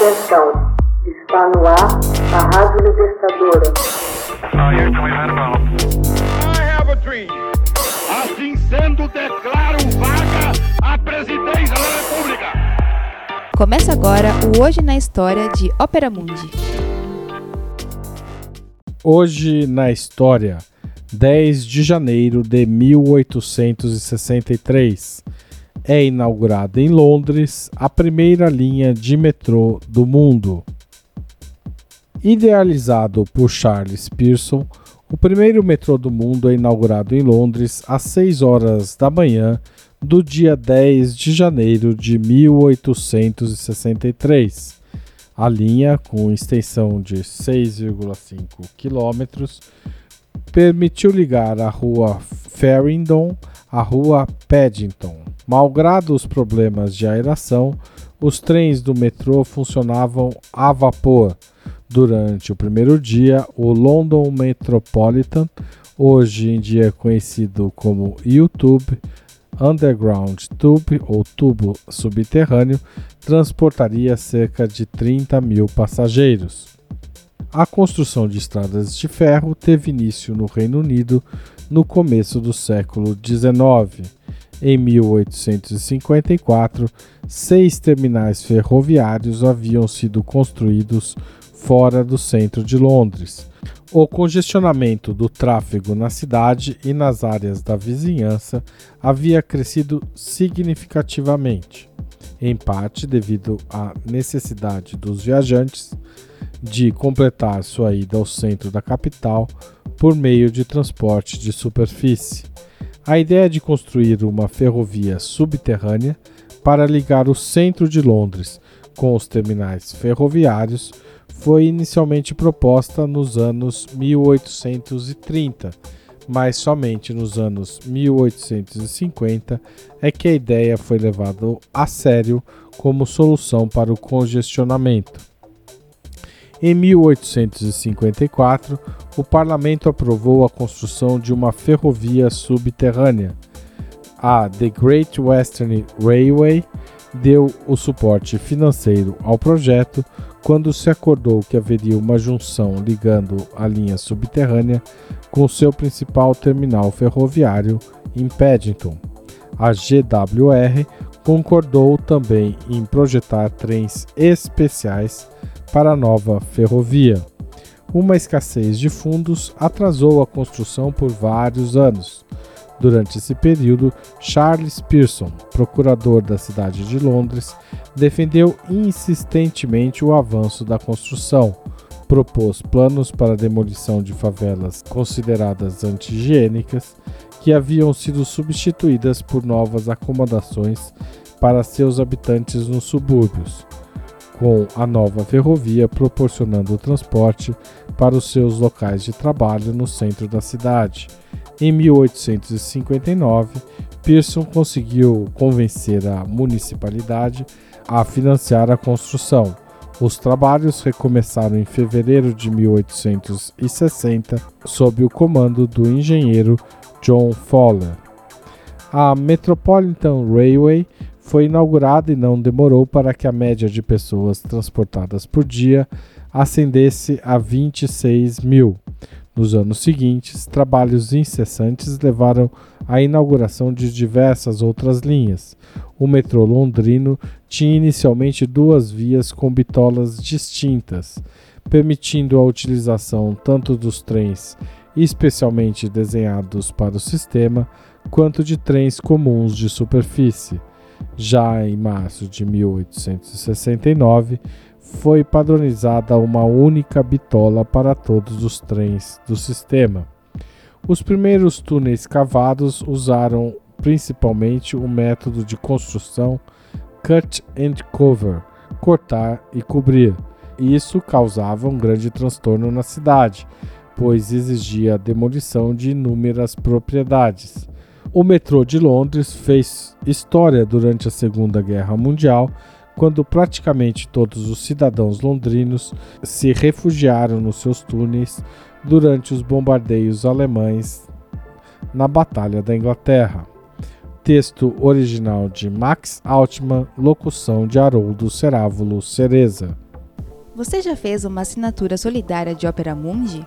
Atenção, está no ar a Rádio Libertadora. Assim sendo, declaro vaga a presidência da República. Começa agora o Hoje na História de Ópera Mundi. Hoje na História, 10 de janeiro de 1863 é inaugurada em Londres a primeira linha de metrô do mundo. Idealizado por Charles Pearson, o primeiro metrô do mundo é inaugurado em Londres às 6 horas da manhã do dia 10 de janeiro de 1863. A linha, com extensão de 6,5 quilômetros, permitiu ligar a rua Farringdon à rua Paddington. Malgrado os problemas de aeração, os trens do metrô funcionavam a vapor. Durante o primeiro dia, o London Metropolitan, hoje em dia conhecido como YouTube, Underground Tube ou tubo subterrâneo, transportaria cerca de 30 mil passageiros. A construção de estradas de ferro teve início no Reino Unido no começo do século XIX. Em 1854, seis terminais ferroviários haviam sido construídos fora do centro de Londres. O congestionamento do tráfego na cidade e nas áreas da vizinhança havia crescido significativamente, em parte devido à necessidade dos viajantes de completar sua ida ao centro da capital por meio de transporte de superfície. A ideia de construir uma ferrovia subterrânea para ligar o centro de Londres com os terminais ferroviários foi inicialmente proposta nos anos 1830, mas somente nos anos 1850 é que a ideia foi levada a sério como solução para o congestionamento. Em 1854, o parlamento aprovou a construção de uma ferrovia subterrânea. A The Great Western Railway deu o suporte financeiro ao projeto quando se acordou que haveria uma junção ligando a linha subterrânea com seu principal terminal ferroviário em Paddington. A GWR concordou também em projetar trens especiais para a nova ferrovia. Uma escassez de fundos atrasou a construção por vários anos. Durante esse período, Charles Pearson, procurador da cidade de Londres, defendeu insistentemente o avanço da construção, propôs planos para a demolição de favelas consideradas anti-higiênicas, que haviam sido substituídas por novas acomodações para seus habitantes nos subúrbios com a nova ferrovia proporcionando transporte para os seus locais de trabalho no centro da cidade. Em 1859, Pearson conseguiu convencer a municipalidade a financiar a construção. Os trabalhos recomeçaram em fevereiro de 1860 sob o comando do engenheiro John Fowler. A Metropolitan Railway foi inaugurada e não demorou para que a média de pessoas transportadas por dia ascendesse a 26 mil. Nos anos seguintes, trabalhos incessantes levaram à inauguração de diversas outras linhas. O metrô londrino tinha inicialmente duas vias com bitolas distintas, permitindo a utilização tanto dos trens especialmente desenhados para o sistema, quanto de trens comuns de superfície. Já em março de 1869, foi padronizada uma única bitola para todos os trens do sistema. Os primeiros túneis cavados usaram principalmente o método de construção cut and cover, cortar e cobrir. Isso causava um grande transtorno na cidade, pois exigia a demolição de inúmeras propriedades. O metrô de Londres fez história durante a Segunda Guerra Mundial, quando praticamente todos os cidadãos londrinos se refugiaram nos seus túneis durante os bombardeios alemães na Batalha da Inglaterra. Texto original de Max Altman, locução de Haroldo Cerávulo Cereza. Você já fez uma assinatura solidária de Opera Mundi?